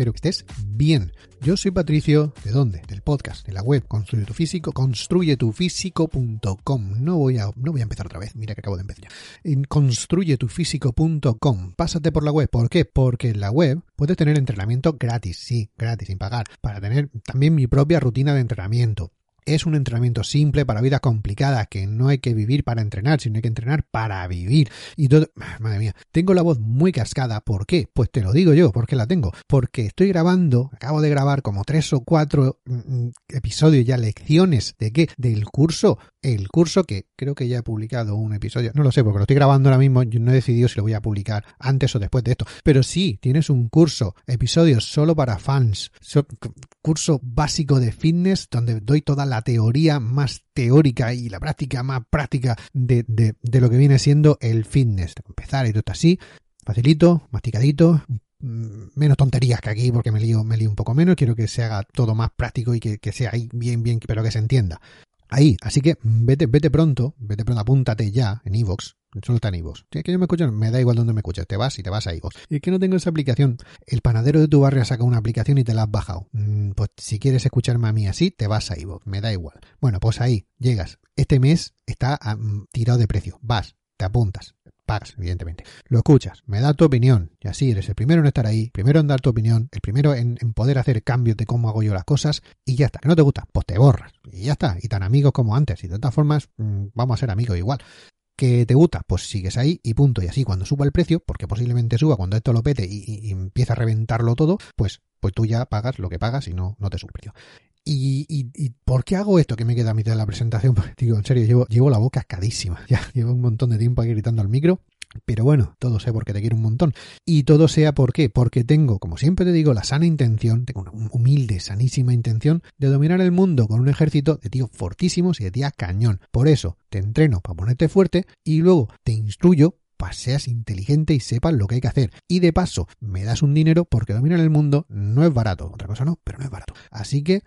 Espero que estés bien. Yo soy Patricio, ¿de dónde? Del podcast, de la web Construye tu Físico, construyetufísico.com. No voy a no voy a empezar otra vez, mira que acabo de empezar ya. En construyetufísico.com. Pásate por la web, ¿por qué? Porque en la web puedes tener entrenamiento gratis, sí, gratis, sin pagar, para tener también mi propia rutina de entrenamiento es un entrenamiento simple para vida complicada, que no hay que vivir para entrenar, sino hay que entrenar para vivir. Y todo, madre mía, tengo la voz muy cascada. ¿Por qué? Pues te lo digo yo, ¿por qué la tengo? Porque estoy grabando, acabo de grabar como tres o cuatro mm, episodios ya, lecciones de qué? Del curso. El curso que creo que ya he publicado un episodio, no lo sé, porque lo estoy grabando ahora mismo, yo no he decidido si lo voy a publicar antes o después de esto. Pero sí, tienes un curso, episodios solo para fans, curso básico de fitness donde doy toda la teoría más teórica y la práctica más práctica de, de, lo que viene siendo el fitness. Empezar y todo así, facilito, masticadito, menos tonterías que aquí porque me lío, me lío un poco menos, quiero que se haga todo más práctico y que, que sea ahí bien, bien, pero que se entienda. Ahí, así que vete, vete pronto, vete pronto, apúntate ya en iVoox, Solo está en iVoox. Si es que yo me escucho, me da igual dónde me escuches. Te vas y te vas a iVoox. Y es que no tengo esa aplicación. El panadero de tu barrio ha sacado una aplicación y te la has bajado. Mm, pues si quieres escucharme a mí así, te vas a iVoox. Me da igual. Bueno, pues ahí, llegas. Este mes está um, tirado de precio. Vas, te apuntas. Pagas, evidentemente. Lo escuchas, me da tu opinión. Y así eres el primero en estar ahí, primero en dar tu opinión, el primero en, poder hacer cambios de cómo hago yo las cosas. Y ya está. Que no te gusta, pues te borras. Y ya está. Y tan amigos como antes. Y de todas formas, mmm, vamos a ser amigos igual que te gusta, pues sigues ahí y punto. Y así cuando suba el precio, porque posiblemente suba cuando esto lo pete y, y, y empieza a reventarlo todo, pues, pues tú ya pagas lo que pagas y no, no te sube el precio. Y, y, y, por qué hago esto que me queda a mitad de la presentación? Digo, en serio, llevo, llevo la boca cascadísima. Ya llevo un montón de tiempo aquí gritando al micro. Pero bueno, todo sea porque te quiero un montón. Y todo sea por qué? Porque tengo, como siempre te digo, la sana intención, tengo una humilde, sanísima intención de dominar el mundo con un ejército de tíos fortísimos y de tías cañón. Por eso te entreno para ponerte fuerte y luego te instruyo para seas inteligente y sepas lo que hay que hacer. Y de paso, me das un dinero porque dominar el mundo no es barato. Otra cosa no, pero no es barato. Así que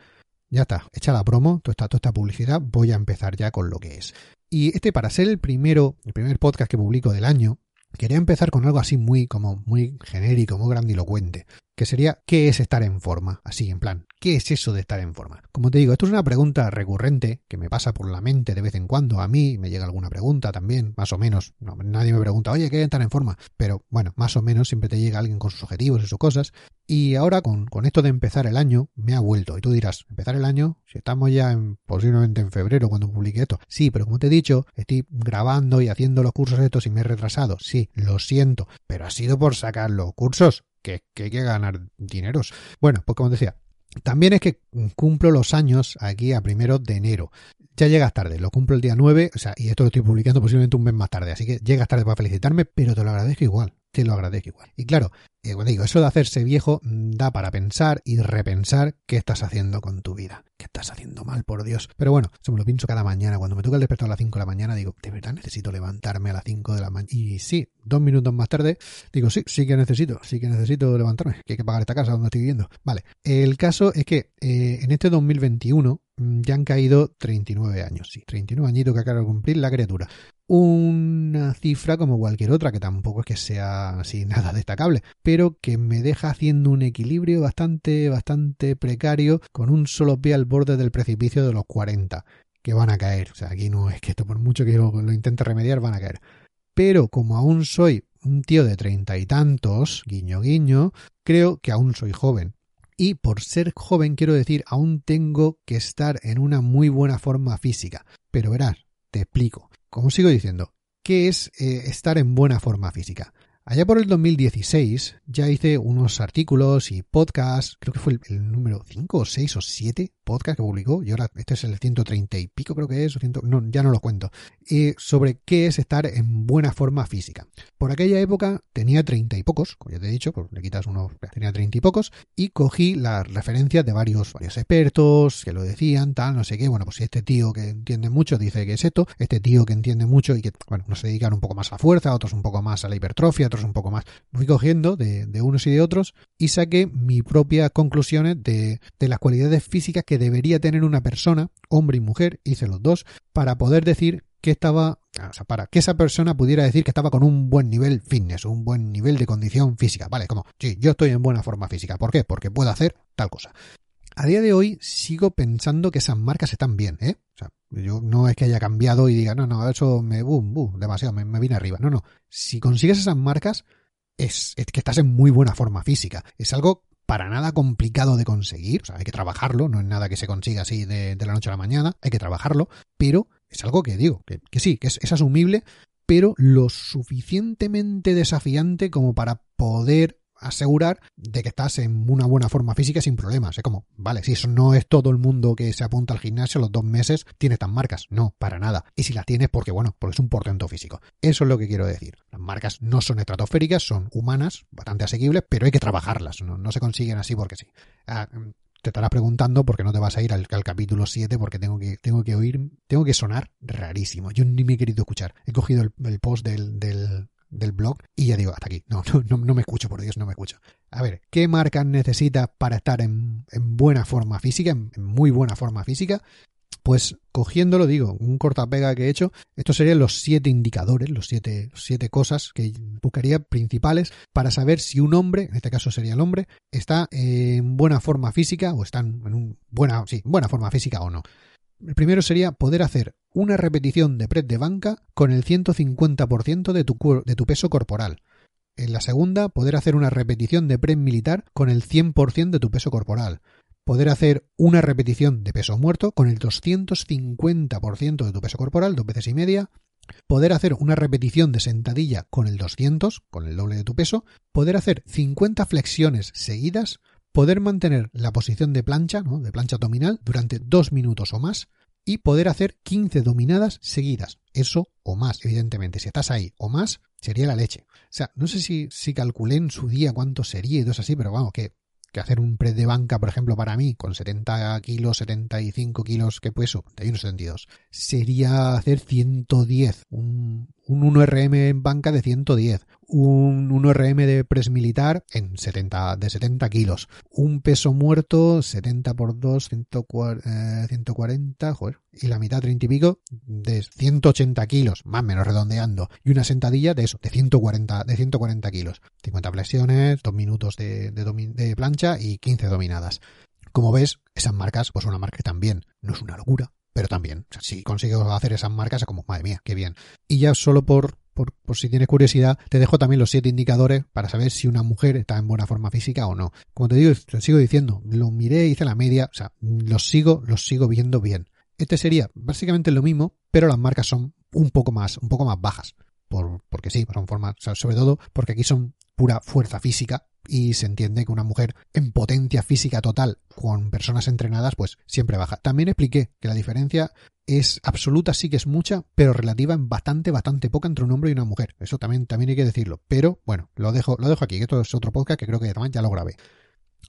ya está, hecha la promo, toda esta, toda esta publicidad, voy a empezar ya con lo que es. Y este, para ser el primero, el primer podcast que publico del año, quería empezar con algo así muy, como muy genérico, muy grandilocuente, que sería ¿qué es estar en forma? Así, en plan, ¿qué es eso de estar en forma? Como te digo, esto es una pregunta recurrente que me pasa por la mente de vez en cuando. A mí me llega alguna pregunta también, más o menos. No, nadie me pregunta, oye, ¿qué es estar en forma? Pero bueno, más o menos siempre te llega alguien con sus objetivos y sus cosas. Y ahora con, con esto de empezar el año, me ha vuelto. Y tú dirás, empezar el año, si estamos ya en, posiblemente en febrero cuando publique esto. Sí, pero como te he dicho, estoy grabando y haciendo los cursos estos y me he retrasado. Sí, lo siento, pero ha sido por sacar los cursos que, que hay que ganar dineros. Bueno, pues como decía, también es que cumplo los años aquí a primero de enero. Ya llegas tarde, lo cumplo el día 9, o sea, y esto lo estoy publicando posiblemente un mes más tarde, así que llegas tarde para felicitarme, pero te lo agradezco igual, te lo agradezco igual. Y claro, digo, eso de hacerse viejo da para pensar y repensar qué estás haciendo con tu vida. ¿Qué estás haciendo mal, por Dios? Pero bueno, eso me lo pienso cada mañana. Cuando me toca el despertar a las 5 de la mañana, digo, ¿de verdad necesito levantarme a las 5 de la mañana? Y sí, dos minutos más tarde, digo, sí, sí que necesito, sí que necesito levantarme, que hay que pagar esta casa donde estoy viviendo. Vale, el caso es que eh, en este 2021 ya han caído 39 años, sí, 39 añitos que acaba de cumplir la criatura. Una cifra como cualquier otra, que tampoco es que sea así nada destacable, pero que me deja haciendo un equilibrio bastante, bastante precario con un solo pie al borde del precipicio de los 40, que van a caer. O sea, aquí no es que esto por mucho que lo, lo intente remediar, van a caer. Pero como aún soy un tío de treinta y tantos, guiño guiño, creo que aún soy joven y por ser joven quiero decir aún tengo que estar en una muy buena forma física. Pero verás, te explico. Como sigo diciendo, ¿qué es eh, estar en buena forma física? Allá por el 2016 ya hice unos artículos y podcasts, creo que fue el, número 5 o 6 o 7 podcast que publicó, y ahora este es el 130 y pico creo que es, no, ya no lo cuento, eh, sobre qué es estar en buena forma física. Por aquella época tenía 30 y pocos, como ya te he dicho, pues le quitas unos, tenía 30 y pocos, y cogí las referencias de varios, varios expertos que lo decían, tal, no sé qué, bueno, pues si este tío que entiende mucho dice que es esto, este tío que entiende mucho y que, bueno, nos dedican un poco más a fuerza, otros un poco más a la hipertrofia, un poco más. Fui cogiendo de, unos y de otros y saqué mis propias conclusiones de las cualidades físicas que debería tener una persona, hombre y mujer, hice los dos, para poder decir que estaba, o sea, para que esa persona pudiera decir que estaba con un buen nivel fitness, un buen nivel de condición física. Vale, como, sí, yo estoy en buena forma física. ¿Por qué? Porque puedo hacer tal cosa. A día de hoy sigo pensando que esas marcas están bien, ¿eh? O sea, yo no es que haya cambiado y diga, no, no, eso me, boom, boom, demasiado, me, viene arriba. No, no. Si consigues esas marcas, es, es, que estás en muy buena forma física. Es algo para nada complicado de conseguir. O sea, hay que trabajarlo, no es nada que se consiga así de, de la noche a la mañana, hay que trabajarlo, pero es algo que digo, que, que sí, que es, es asumible, pero lo suficientemente desafiante como para poder asegurar de que estás en una buena forma física sin problemas. Es como, vale, si eso no es todo el mundo que se apunta al gimnasio los dos meses tiene tan marcas. No, para nada. Y si las tienes, porque bueno, porque es un portento físico. Eso es lo que quiero decir. Las marcas no son estratosféricas, son humanas, bastante asequibles, pero hay que trabajarlas. No, se consiguen así porque sí. Ah, te estarás preguntando por qué no te vas a ir al, capítulo 7 porque tengo que, tengo que oír, tengo que sonar rarísimo. Yo ni me he querido escuchar. He cogido el, post del blog y ya digo, hasta aquí. No, no, no, me escucho, por Dios, no me escucho. A ver, ¿qué marcas necesitas para estar en, buena forma física, en, muy buena forma física? Pues cogiéndolo, digo, un cortapega que he hecho, estos serían los siete indicadores, los siete, siete cosas que buscaría principales para saber si un hombre, en este caso sería el hombre, está en buena forma física o está en un buena, sí, buena forma física o no. El primero sería poder hacer una repetición de press de banca con el 150% de tu, de tu peso corporal. En la segunda, poder hacer una repetición de press militar con el 100% de tu peso corporal. Poder hacer una repetición de peso muerto con el 250% de tu peso corporal, dos veces y media. Poder hacer una repetición de sentadilla con el 200, con el doble de tu peso. Poder hacer 50 flexiones seguidas poder mantener la posición de plancha, ¿no? de plancha abdominal, durante dos minutos o más y poder hacer 15 dominadas seguidas. Eso o más, evidentemente. Si estás ahí o más, sería la leche. O sea, no sé si, si calculé en su día cuánto sería y todo así, pero vamos, que, que hacer un press de banca, por ejemplo, para mí, con 70 kilos, 75 kilos que peso, 71, 72, sería hacer 110, un, un 1RM en banca de 110, un 1RM de press militar en 70, de 70 kilos, un peso muerto 70 por 2, 140, joder, y la mitad 30 y pico de 180 kilos, más o menos redondeando, y una sentadilla de eso, de 140, de 140 kilos, 50 flexiones, 2 minutos de, de plancha y 15 dominadas. Como ves, esas marcas, pues una marca también no es una locura, pero también, si consigo hacer esas marcas, es como, madre mía, qué bien. Y ya solo por, por, si tienes curiosidad, te dejo también los siete indicadores para saber si una mujer está en buena forma física o no. Como te digo, te sigo diciendo, lo miré, hice la media, o sea, los sigo, los sigo viendo bien. Este sería básicamente lo mismo, pero las marcas son un poco más, un poco más bajas. Por, porque sí, son formas, sobre todo porque aquí son pura fuerza física y se entiende que una mujer en potencia física total con personas entrenadas pues siempre baja. También expliqué que la diferencia es absoluta, sí que es mucha, pero relativa en bastante, bastante poca entre un hombre y una mujer. Eso también, también hay que decirlo. Pero bueno, lo dejo, lo dejo aquí, que esto es otro podcast que creo que ya lo grabé.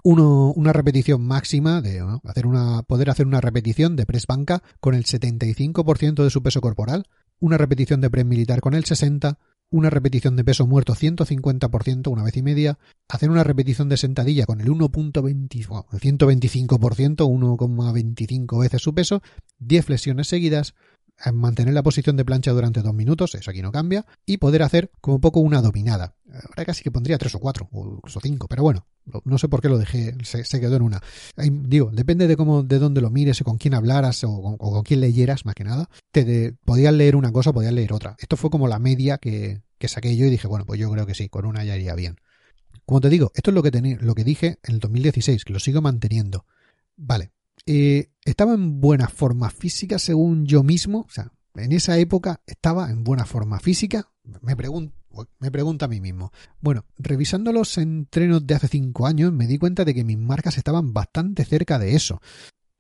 Uno, una repetición máxima de hacer una, poder hacer una repetición de press banca con el 75% de su peso corporal, una repetición de press militar con el 60%, una repetición de peso muerto 150% una vez y media, hacer una repetición de sentadilla con el 1.20, 125%, 1,25 veces su peso, 10 flexiones seguidas, mantener la posición de plancha durante dos minutos, eso aquí no cambia, y poder hacer como poco una dominada. Ahora casi que pondría tres o cuatro, o incluso cinco, pero bueno, no sé por qué lo dejé, se, quedó en una. digo, depende de cómo, de dónde lo mires, o con quién hablaras, o, con quién leyeras, más que nada, te podías leer una cosa, podías leer otra. Esto fue como la media que, que saqué yo y dije, bueno, pues yo creo que sí, con una ya iría bien. Como te digo, esto es lo que, lo que dije en el 2016, que lo sigo manteniendo. Vale, eh, estaba en buena forma física según yo mismo, o sea, en esa época estaba en buena forma física, me pregunto, me pregunto a mí mismo. Bueno, revisando los entrenos de hace cinco años, me di cuenta de que mis marcas estaban bastante cerca de eso.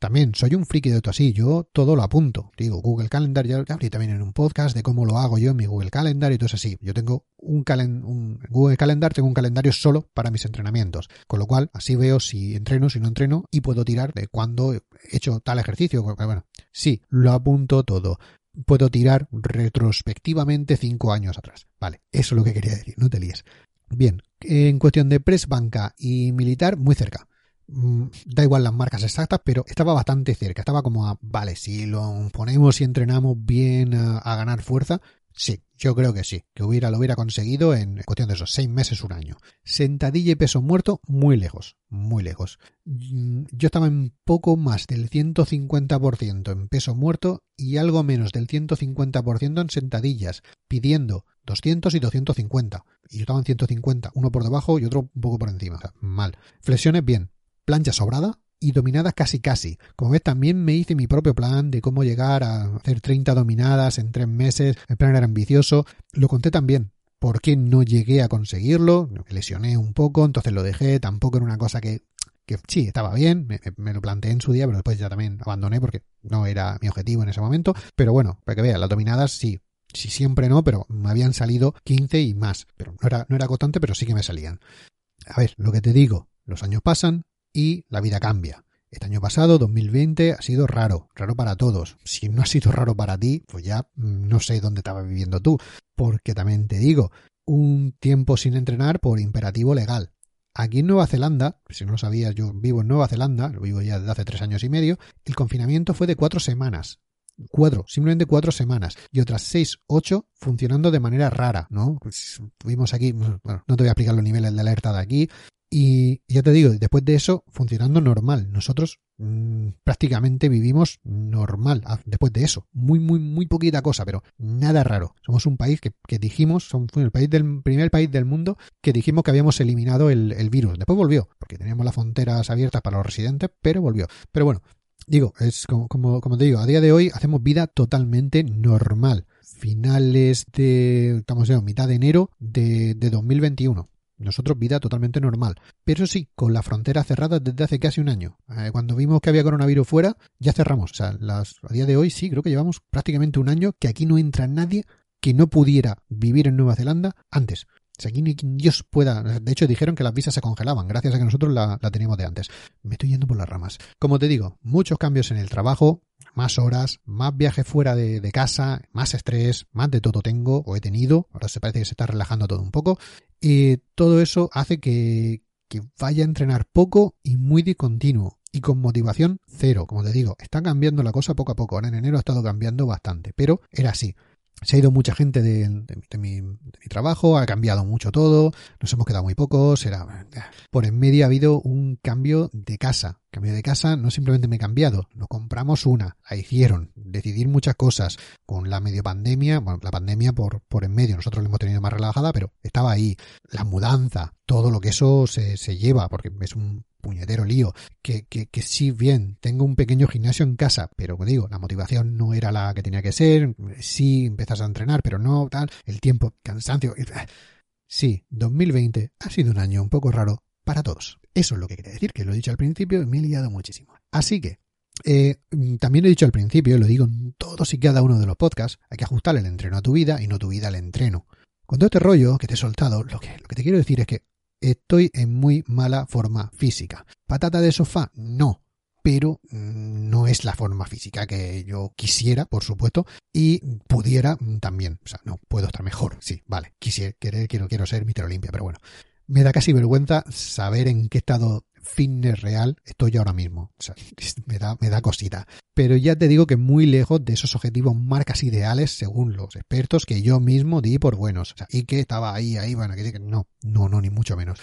También soy un friki de todo así, yo todo lo apunto. Digo, Google Calendar, ya abrí también en un podcast de cómo lo hago yo en mi Google Calendar y todo eso así. Yo tengo un, un Google Calendar, tengo un calendario solo para mis entrenamientos, con lo cual así veo si entreno, si no entreno y puedo tirar de cuándo he hecho tal ejercicio. Bueno, sí, lo apunto todo. Puedo tirar retrospectivamente cinco años atrás. Vale, eso es lo que quería decir, no te líes. Bien, en cuestión de press, banca y militar, muy cerca. Mm, da igual las marcas exactas, pero estaba bastante cerca. Estaba como a, vale, si lo ponemos y entrenamos bien a, ganar fuerza, sí, yo creo que sí, que hubiera, lo hubiera conseguido en cuestión de esos seis meses, un año. Sentadilla y peso muerto, muy lejos, muy lejos. Mm, yo estaba en poco más del 150% en peso muerto y algo menos del 150% en sentadillas, pidiendo 200 y 250. Y yo estaba en 150, uno por debajo y otro un poco por encima. O sea, mal. Flexiones, bien plancha sobrada y dominadas casi casi. Como ves, también me hice mi propio plan de cómo llegar a hacer 30 dominadas en tres meses. El plan era ambicioso. Lo conté también. ¿Por qué no llegué a conseguirlo? Me lesioné un poco, entonces lo dejé. Tampoco era una cosa que, que sí, estaba bien. Me, lo planteé en su día, pero después ya también abandoné porque no era mi objetivo en ese momento. Pero bueno, para que veas, las dominadas sí. Sí, siempre no, pero me habían salido 15 y más. Pero no era, no era pero sí que me salían. A ver, lo que te digo, los años pasan, y la vida cambia. Este año pasado, 2020, ha sido raro, raro para todos. Si no ha sido raro para ti, pues ya no sé dónde estabas viviendo tú. Porque también te digo, un tiempo sin entrenar por imperativo legal. Aquí en Nueva Zelanda, si no lo sabías, yo vivo en Nueva Zelanda, lo vivo ya desde hace tres años y medio, el confinamiento fue de cuatro semanas. Cuatro, simplemente cuatro semanas. Y otras seis, ocho funcionando de manera rara, ¿no? Pues, aquí, bueno, no te voy a explicar los niveles de alerta de aquí, y ya te digo, después de eso, funcionando normal. Nosotros mm, prácticamente vivimos normal ah, después de eso. Muy, muy, muy poquita cosa, pero nada raro. Somos un país que, dijimos, somos el país del primer país del mundo que dijimos que habíamos eliminado el, virus. Después volvió, porque teníamos las fronteras abiertas para los residentes, pero volvió. Pero bueno, digo, es como, te digo, a día de hoy hacemos vida totalmente normal. Finales de, estamos en mitad de enero de, de 2021 nosotros vida totalmente normal. Pero sí, con la frontera cerrada desde hace casi un año. Eh, cuando vimos que había coronavirus fuera, ya cerramos. O sea, a día de hoy sí, creo que llevamos prácticamente un año que aquí no entra nadie que no pudiera vivir en Nueva Zelanda antes. O sea, aquí ni Dios pueda. De hecho, dijeron que las visas se congelaban, gracias a que nosotros la, la teníamos de antes. Me estoy yendo por las ramas. Como te digo, muchos cambios en el trabajo, más horas, más viajes fuera de, casa, más estrés, más de todo tengo o he tenido. Ahora se parece que se está relajando todo un poco. Y todo eso hace que, que vaya a entrenar poco y muy discontinuo. Y con motivación cero, como te digo, está cambiando la cosa poco a poco. Ahora en enero ha estado cambiando bastante, pero era así se ha ido mucha gente de, mi, trabajo, ha cambiado mucho todo, nos hemos quedado muy pocos, era, por en medio ha habido un cambio de casa. Cambio de casa no simplemente me he cambiado, no compramos una, la hicieron, decidir muchas cosas con la medio pandemia, bueno, la pandemia por, por en medio, nosotros la hemos tenido más relajada, pero estaba ahí, la mudanza, todo lo que eso se, se lleva, porque es un puñetero lío, que, que, que sí, bien, tengo un pequeño gimnasio en casa, pero digo, la motivación no era la que tenía que ser, sí, empezas a entrenar, pero no, tal, el tiempo, cansancio. Sí, 2020 ha sido un año un poco raro para todos. Eso es lo que quiere decir, que lo he dicho al principio y me he liado muchísimo. Así que, eh, también he dicho al principio, lo digo en todos y cada uno de los podcasts, hay que ajustar el entreno a tu vida y no tu vida al entreno. Con todo este rollo que te he soltado, lo que, lo que te quiero decir es que estoy en muy mala forma física. ¿Patata de sofá? No. Pero mm, no es la forma física que yo quisiera, por supuesto, y pudiera también. O sea, no, puedo estar mejor. Sí, vale. Quisiera, quiero, quiero ser Mister Olimpia, pero bueno. Me da casi vergüenza saber en qué estado fitness real estoy ahora mismo. O sea, me da, me da cosita. Pero ya te digo que muy lejos de esos objetivos marcas ideales según los expertos que yo mismo di por buenos. O sea, y que estaba ahí, ahí, bueno, que no, no, no, ni mucho menos.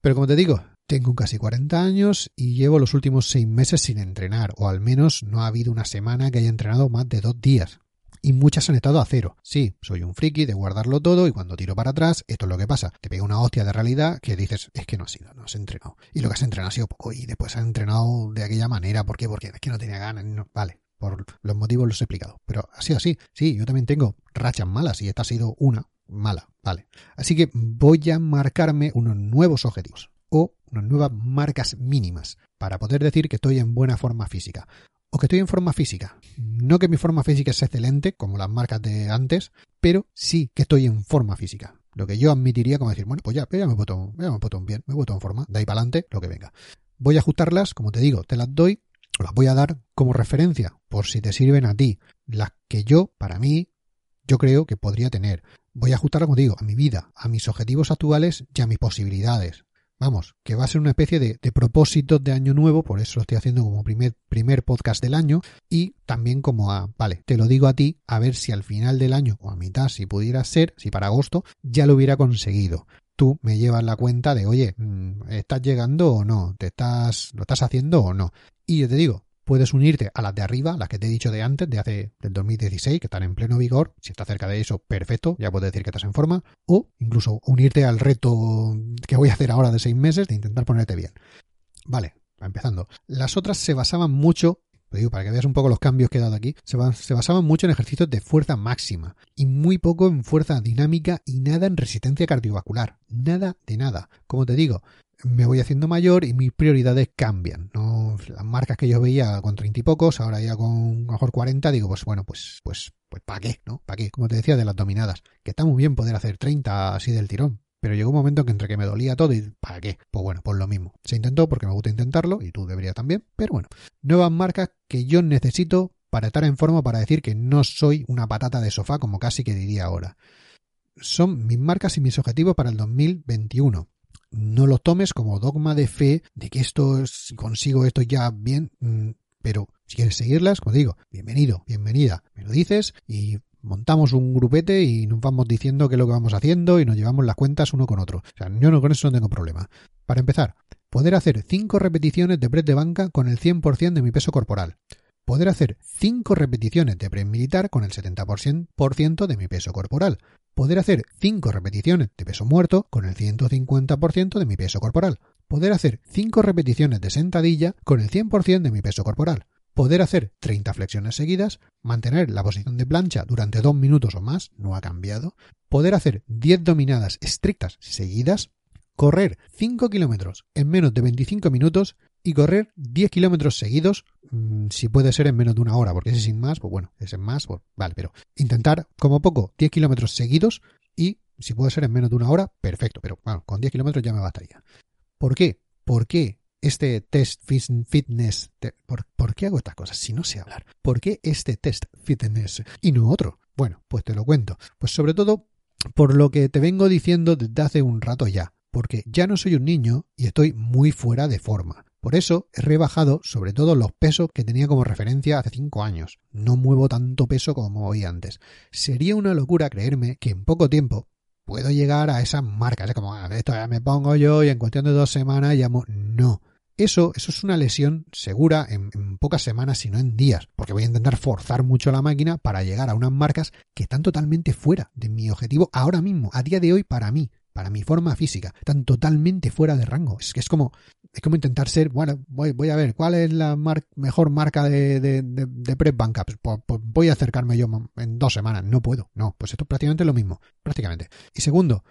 Pero como te digo, tengo casi 40 años y llevo los últimos seis meses sin entrenar, o al menos no ha habido una semana que haya entrenado más de dos días y muchas han estado a cero. Sí, soy un friki de guardarlo todo y cuando tiro para atrás, esto es lo que pasa. Te pega una hostia de realidad que dices, es que no has sido, no has entrenado. Y lo que has entrenado ha sido poco y después has entrenado de aquella manera. ¿Por qué? Porque es que no tenía ganas. vale, por los motivos los he explicado. Pero ha sido así. Sí, yo también tengo rachas malas y esta ha sido una. mala, vale. Así que voy a marcarme unos nuevos objetivos o unas nuevas marcas mínimas para poder decir que estoy en buena forma física. O que estoy en forma física. No que mi forma física es excelente, como las marcas de antes, pero sí que estoy en forma física. Lo que yo admitiría como decir, bueno, pues ya, me puedo, ya me puedo bien, me puedo en forma, de ahí para adelante, lo que venga. Voy a ajustarlas, como te digo, te las doy, o las voy a dar como referencia, por si te sirven a ti, las que yo, para mí, yo creo que podría tener. Voy a ajustarlas, como digo, a mi vida, a mis objetivos actuales y a mis posibilidades. Vamos, que va a ser una especie de, de propósito de año nuevo, por eso lo estoy haciendo como primer, primer podcast del año y también como a, vale, te lo digo a ti, a ver si al final del año o a mitad, si pudiera ser, si para agosto, ya lo hubiera conseguido. Tú me llevas la cuenta de, oye, mm, ¿estás llegando o no? ¿Te estás, lo estás haciendo o no? Y yo te digo, puedes unirte a las de arriba, las que te he dicho de antes, de hace del 2016, que están en pleno vigor. Si estás cerca de eso, perfecto, ya puedes decir que estás en forma. O incluso unirte al reto que voy a hacer ahora de seis meses de intentar ponerte bien. Vale, empezando. Las otras se basaban mucho te digo, para que veas un poco los cambios que he dado aquí, se, basaban mucho en ejercicios de fuerza máxima y muy poco en fuerza dinámica y nada en resistencia cardiovascular. Nada de nada. Como te digo, me voy haciendo mayor y mis prioridades cambian. ¿no? Las marcas que yo veía con treinta y pocos, ahora ya con mejor 40, digo, pues bueno, pues, pues, pues ¿para qué? ¿No? ¿Para qué? Como te decía, de las dominadas. Que está muy bien poder hacer 30 así del tirón. Pero llegó un momento que entre que me dolía todo y ¿para qué? Pues bueno, pues lo mismo. Se intentó porque me gusta intentarlo y tú deberías también. Pero bueno, nuevas marcas que yo necesito para estar en forma para decir que no soy una patata de sofá como casi que diría ahora. Son mis marcas y mis objetivos para el 2021 no lo tomes como dogma de fe de que esto, si consigo esto ya bien, mm, pero si quieres seguirlas, como digo, bienvenido, bienvenida, me lo dices y montamos un grupete y nos vamos diciendo qué es lo que vamos haciendo y nos llevamos las cuentas uno con otro. O sea, yo no con eso no tengo problema. Para empezar, poder hacer 5 repeticiones de press de banca con el 100% de mi peso corporal. Poder hacer 5 repeticiones de press militar con el 70% de mi peso corporal. Poder hacer 5 repeticiones de peso muerto con el 150% de mi peso corporal, poder hacer 5 repeticiones de sentadilla con el 100% de mi peso corporal, poder hacer 30 flexiones seguidas, mantener la posición de plancha durante 2 minutos o más, no ha cambiado, poder hacer 10 dominadas estrictas seguidas, correr 5 kilómetros en menos de 25 minutos y correr 10 kilómetros seguidos, mm, si puede ser en menos de una hora, porque ese sin más, pues bueno, ese en más, pues vale, pero intentar como poco 10 kilómetros seguidos y si puede ser en menos de una hora, perfecto, pero bueno, con 10 kilómetros ya me bastaría. ¿Por qué? ¿Por qué este test fitness? ¿por, ¿Por qué hago estas cosas si no sé hablar? ¿Por qué este test fitness y no otro? Bueno, pues te lo cuento. Pues sobre todo por lo que te vengo diciendo desde hace un rato ya porque ya no soy un niño y estoy muy fuera de forma. Por eso he rebajado sobre todo los pesos que tenía como referencia hace 5 años. No muevo tanto peso como hoy antes. Sería una locura creerme que en poco tiempo puedo llegar a esas marcas. Es como, ah, esto ya me pongo yo y en cuestión de dos semanas llamo. No. Eso, eso es una lesión segura en, pocas semanas, si no en días, porque voy a intentar forzar mucho la máquina para llegar a unas marcas que están totalmente fuera de mi objetivo ahora mismo, a día de hoy para mí para mi forma física, están totalmente fuera de rango. Es que es como, es como intentar ser, bueno, voy, voy a ver, ¿cuál es la mejor marca de, de, de, prep banca? Pues, pues, voy a acercarme yo en dos semanas. No puedo. No, pues esto es prácticamente lo mismo. Prácticamente. Y segundo,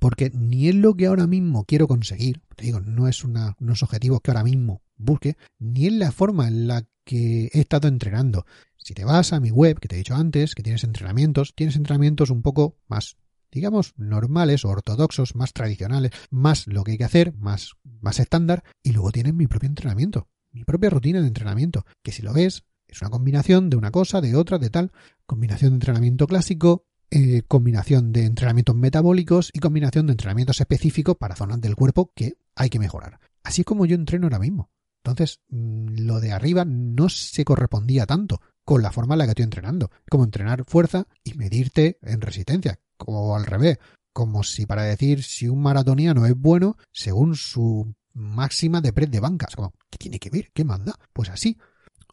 porque ni es lo que ahora mismo quiero conseguir, te digo, no es una, unos objetivos que ahora mismo busque, ni es la forma en la que he estado entrenando. Si te vas a mi web, que te he dicho antes, que tienes entrenamientos, tienes entrenamientos un poco más digamos, normales, ortodoxos, más tradicionales, más lo que hay que hacer, más, más estándar, y luego tienen mi propio entrenamiento, mi propia rutina de entrenamiento, que si lo ves, es una combinación de una cosa, de otra, de tal, combinación de entrenamiento clásico, eh, combinación de entrenamientos metabólicos y combinación de entrenamientos específicos para zonas del cuerpo que hay que mejorar. Así es como yo entreno ahora mismo. Entonces, mm, lo de arriba no se correspondía tanto con la forma en la que estoy entrenando, como entrenar fuerza y medirte en resistencia, o al revés, como si para decir si un maratoniano es bueno según su máxima de press de bancas. Como, ¿qué tiene que ver? ¿Qué manda? Pues así.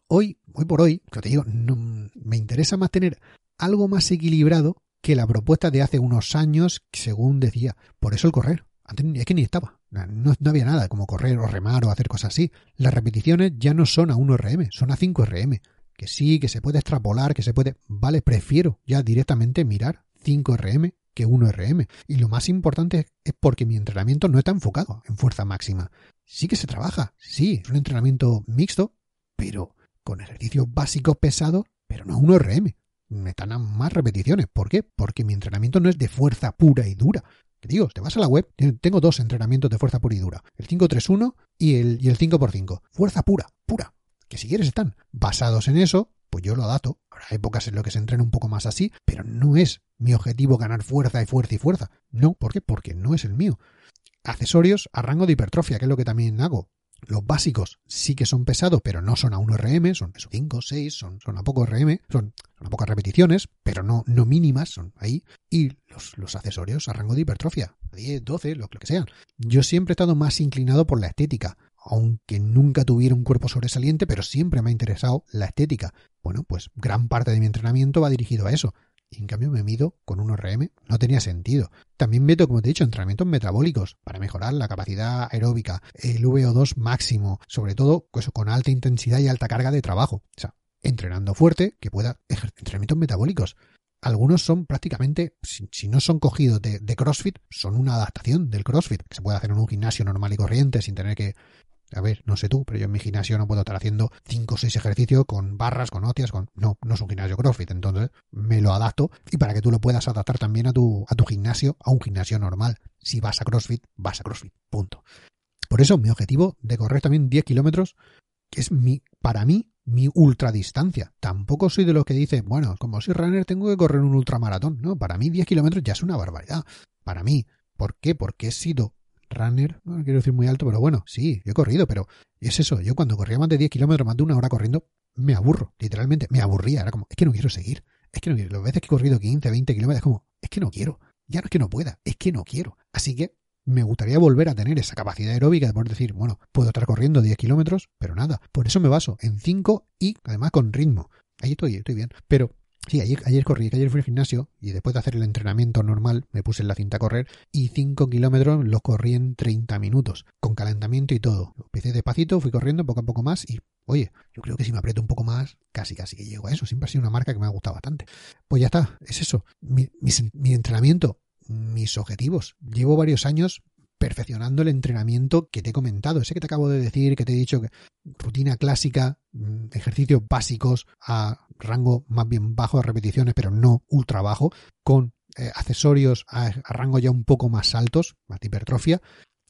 Hoy, hoy por hoy, que te digo, no, me interesa más tener algo más equilibrado que la propuesta de hace unos años, según decía. Por eso el correr. Antes es que ni estaba. No, no, había nada como correr o remar o hacer cosas así. Las repeticiones ya no son a 1 RM, son a 5 RM. Que sí, que se puede extrapolar, que se puede. Vale, prefiero ya directamente mirar 5RM que 1RM. Y lo más importante es porque mi entrenamiento no está enfocado en fuerza máxima. Sí que se trabaja, sí, es un entrenamiento mixto, pero con ejercicios básicos pesados, pero no 1RM. Me a más repeticiones. ¿Por qué? Porque mi entrenamiento no es de fuerza pura y dura. Que digo, te vas a la web, tengo dos entrenamientos de fuerza pura y dura. El 531 y el, y el 5x5. Fuerza pura, pura. Que si quieres están basados en eso, pues yo lo adapto. Habrá épocas en las que se entrena un poco más así, pero no es mi objetivo ganar fuerza y fuerza y fuerza. No, ¿por qué? Porque no es el mío. Accesorios a rango de hipertrofia, que es lo que también hago. Los básicos sí que son pesados, pero no son a 1 RM, son 5, 6, son, son a poco RM, son, a pocas repeticiones, pero no, no mínimas, son ahí. Y los, los accesorios a rango de hipertrofia, 10, 12, lo, lo que sean. Yo siempre he estado más inclinado por la estética aunque nunca tuviera un cuerpo sobresaliente, pero siempre me ha interesado la estética. Bueno, pues gran parte de mi entrenamiento va dirigido a eso. Y en cambio me mido con un RM, no tenía sentido. También meto, como te he dicho, entrenamientos metabólicos para mejorar la capacidad aeróbica, el VO2 máximo, sobre todo pues, con alta intensidad y alta carga de trabajo. O sea, entrenando fuerte, que pueda entrenamientos metabólicos. Algunos son prácticamente, si, no son cogidos de, CrossFit, son una adaptación del CrossFit, que se puede hacer en un gimnasio normal y corriente sin tener que a ver, no sé tú, pero yo en mi gimnasio no puedo estar haciendo 5 o 6 ejercicios con barras, con hostias, con... No, no es un gimnasio CrossFit, entonces me lo adapto y para que tú lo puedas adaptar también a tu, a tu gimnasio, a un gimnasio normal. Si vas a CrossFit, vas a CrossFit, punto. Por eso mi objetivo de correr también 10 kilómetros, que es mi, para mí, mi ultradistancia. Tampoco soy de los que dice, bueno, como soy runner tengo que correr un ultramaratón. No, para mí 10 kilómetros ya es una barbaridad. Para mí. ¿Por qué? Porque he sido runner, no quiero decir muy alto, pero bueno, sí, yo he corrido, pero es eso, yo cuando corría más de 10 kilómetros, más de una hora corriendo, me aburro, literalmente, me aburría, era como, es que no quiero seguir, es que no quiero, las veces que he corrido 15, 20 kilómetros, es como, es que no quiero, ya no es que no pueda, es que no quiero, así que me gustaría volver a tener esa capacidad aeróbica de poder decir, bueno, puedo estar corriendo 10 kilómetros, pero nada, por eso me baso en 5 y además con ritmo, ahí estoy, estoy bien, pero Sí, ayer, ayer corrí, ayer fui al gimnasio y después de hacer el entrenamiento normal me puse en la cinta a correr y 5 kilómetros los corrí en 30 minutos, con calentamiento y todo. Empecé despacito, fui corriendo poco a poco más y, oye, yo creo que si me aprieto un poco más, casi casi que llego a eso. Siempre ha sido una marca que me ha gustado bastante. Pues ya está, es eso. Mi, mi entrenamiento, mis objetivos. Llevo varios años perfeccionando el entrenamiento que te he comentado, ese que te acabo de decir, que te he dicho que rutina clásica, mm, ejercicios básicos a rango más bien bajo de repeticiones, pero no ultra bajo, con eh, accesorios a, rango ya un poco más altos, más de hipertrofia,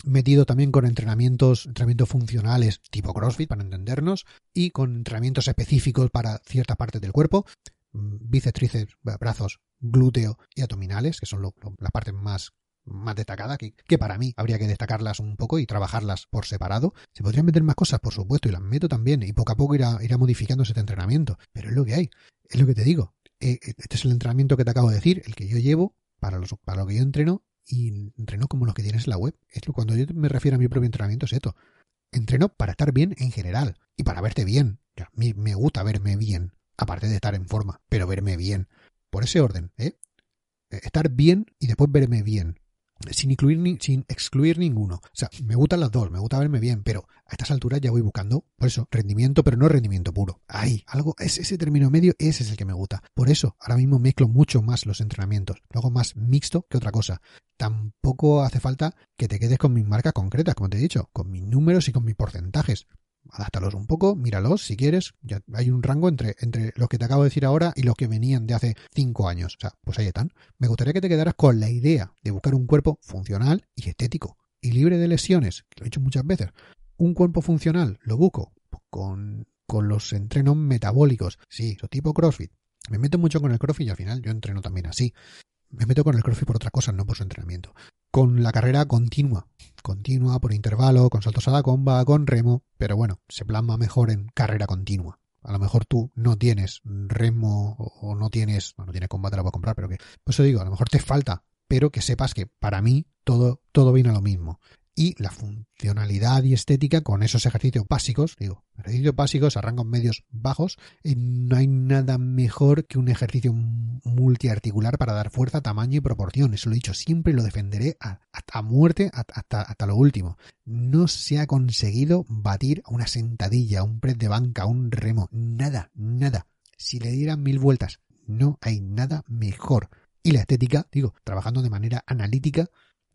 metido también con entrenamientos, entrenamientos funcionales tipo CrossFit para entendernos y con entrenamientos específicos para ciertas partes del cuerpo, mm, bíceps, tríceps, brazos, glúteo y abdominales, que son las partes más más destacadas, que, que, para mí habría que destacarlas un poco y trabajarlas por separado. Se podrían meter más cosas, por supuesto, y las meto también, y poco a poco irá, modificando este entrenamiento. Pero es lo que hay, es lo que te digo. Eh, este es el entrenamiento que te acabo de decir, el que yo llevo para, los, para lo que yo entreno, y entreno como los que tienes en la web. Es lo, cuando yo me refiero a mi propio entrenamiento, es esto. Entreno para estar bien en general y para verte bien. a mí me gusta verme bien, aparte de estar en forma, pero verme bien. Por ese orden, ¿eh? Estar bien y después verme bien sin incluir ni, sin excluir ninguno. O sea, me gustan las dos, me gusta verme bien, pero a estas alturas ya voy buscando, por eso, rendimiento, pero no rendimiento puro. Ahí, algo, es ese término medio, ese es el que me gusta. Por eso, ahora mismo mezclo mucho más los entrenamientos, luego más mixto que otra cosa. Tampoco hace falta que te quedes con mis marcas concretas, como te he dicho, con mis números y con mis porcentajes adáptalos un poco, míralos si quieres. Ya hay un rango entre, entre los que te acabo de decir ahora y los que venían de hace cinco años. O sea, pues ahí están. Me gustaría que te quedaras con la idea de buscar un cuerpo funcional y estético y libre de lesiones, que lo he dicho muchas veces. Un cuerpo funcional lo busco con, con los entrenos metabólicos. Sí, eso tipo CrossFit. Me meto mucho con el CrossFit y al final yo entreno también así. Me meto con el CrossFit por otra cosa, no por su entrenamiento. Con la carrera continua, continua, por intervalo, con saltos a la comba, con remo, pero bueno, se plasma mejor en carrera continua. A lo mejor tú no tienes remo o no tienes, no tienes combate, la puedo comprar, pero que, pues eso digo, a lo mejor te falta, pero que sepas que para mí todo, todo viene a lo mismo y la funcionalidad y estética con esos ejercicios básicos, digo, ejercicios básicos a rangos medios bajos, eh, no hay nada mejor que un ejercicio multiarticular para dar fuerza, tamaño y proporción. Eso lo he dicho, siempre lo defenderé hasta muerte, hasta, hasta lo último. No se ha conseguido batir a una sentadilla, a un press de banca, a un remo, nada, nada. Si le dieran mil vueltas, no hay nada mejor y la estética, digo, trabajando de manera analítica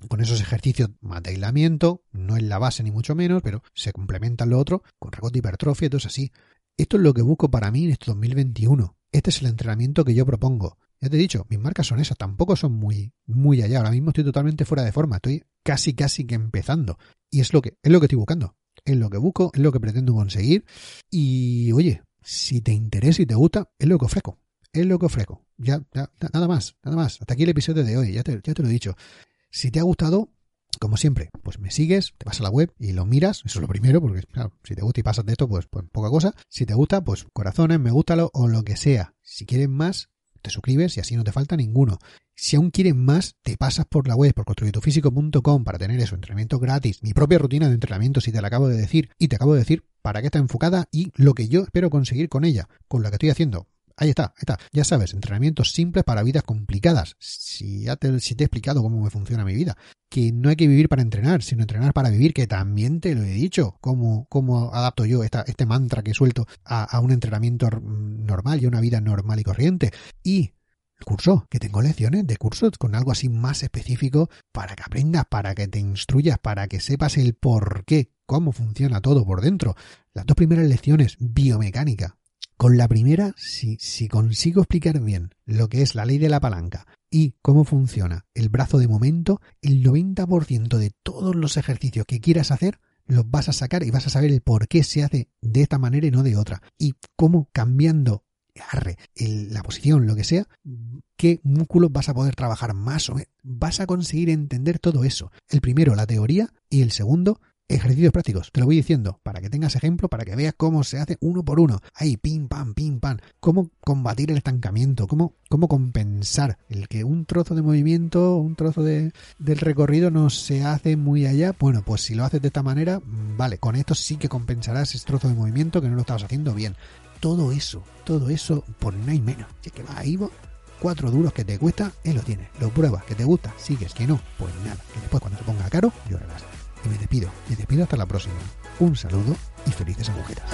con esos ejercicios más de aislamiento, no es la base ni mucho menos, pero se complementan lo otro con recorte hipertrofia, entonces así. Esto es lo que busco para mí en este 2021. Este es el entrenamiento que yo propongo. Ya te he dicho, mis marcas son esas, tampoco son muy, muy allá. Ahora mismo estoy totalmente fuera de forma, estoy casi, casi que empezando. Y es lo que, es lo que estoy buscando. Es lo que busco, es lo que pretendo conseguir. Y oye, si te interesa y te gusta, es lo que ofrezco. Es lo que ofrezco. Ya, ya nada más, nada más. Hasta aquí el episodio de hoy, ya te, ya te lo he dicho. Si te ha gustado, como siempre, pues me sigues, te vas a la web y lo miras, eso es lo primero, porque claro, si te gusta y pasas de esto, pues, pues poca cosa. Si te gusta, pues corazones, me gusta o lo que sea. Si quieres más, te suscribes y así no te falta ninguno. Si aún quieres más, te pasas por la web, por construyetufísico.com para tener eso, entrenamiento gratis, mi propia rutina de entrenamiento, si te la acabo de decir, y te acabo de decir para qué está enfocada y lo que yo espero conseguir con ella, con lo que estoy haciendo. Ahí está, ahí está. Ya sabes, entrenamientos simples para vidas complicadas. Si ya te, he explicado cómo me funciona mi vida. Que no hay que vivir para entrenar, sino entrenar para vivir, que también te lo he dicho. Cómo, cómo adapto yo este mantra que suelto a, a un entrenamiento normal y a una vida normal y corriente. Y el curso, que tengo lecciones de cursos con algo así más específico para que aprendas, para que te instruyas, para que sepas el por qué, cómo funciona todo por dentro. Las dos primeras lecciones, biomecánica, con la primera, si, si consigo explicar bien lo que es la ley de la palanca y cómo funciona el brazo de momento, el 90% de todos los ejercicios que quieras hacer los vas a sacar y vas a saber el por qué se hace de esta manera y no de otra. Y cómo cambiando arre, la posición, lo que sea, qué músculos vas a poder trabajar más o menos. Vas a conseguir entender todo eso. El primero, la teoría, y el segundo, ejercicios prácticos. Te lo voy diciendo para que tengas ejemplo, para que veas cómo se hace uno por uno. Ahí, pim, pam, pim, pam. Cómo combatir el estancamiento, cómo, cómo compensar el que un trozo de movimiento, un trozo de, del recorrido no se hace muy allá. Bueno, pues si lo haces de esta manera, vale, con esto sí que compensarás ese trozo de movimiento que no lo estabas haciendo bien. Todo eso, todo eso por no hay menos. Si es que va ahí, cuatro duros que te cuesta, él lo tienes. Lo pruebas, que te gusta, sigues, que no, pues nada. Que después cuando se ponga caro, llorarás y me despido. Me despido hasta la próxima. Un saludo y felices agujeras.